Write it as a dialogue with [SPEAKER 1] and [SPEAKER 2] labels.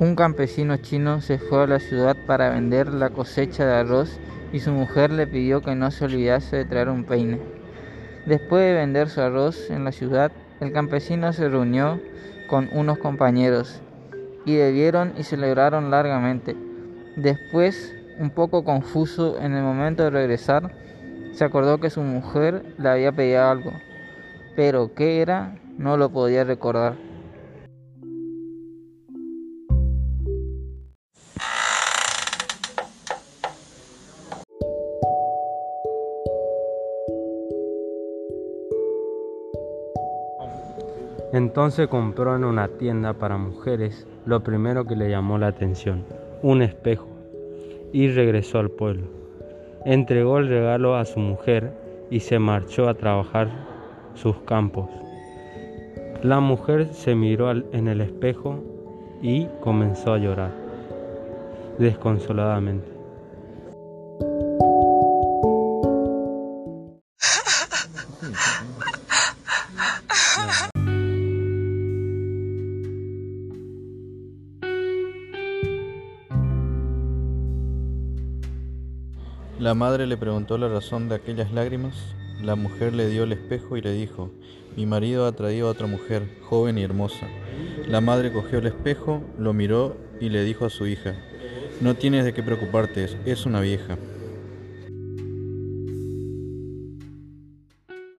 [SPEAKER 1] Un campesino chino se fue a la ciudad para vender la cosecha de arroz y su mujer le pidió que no se olvidase de traer un peine. Después de vender su arroz en la ciudad, el campesino se reunió con unos compañeros y bebieron y celebraron largamente. Después, un poco confuso en el momento de regresar, se acordó que su mujer le había pedido algo, pero qué era no lo podía recordar.
[SPEAKER 2] Entonces compró en una tienda para mujeres lo primero que le llamó la atención, un espejo, y regresó al pueblo. Entregó el regalo a su mujer y se marchó a trabajar sus campos. La mujer se miró en el espejo y comenzó a llorar desconsoladamente.
[SPEAKER 3] La madre le preguntó la razón de aquellas lágrimas. La mujer le dio el espejo y le dijo, mi marido ha traído a otra mujer, joven y hermosa. La madre cogió el espejo, lo miró y le dijo a su hija, no tienes de qué preocuparte, es una vieja.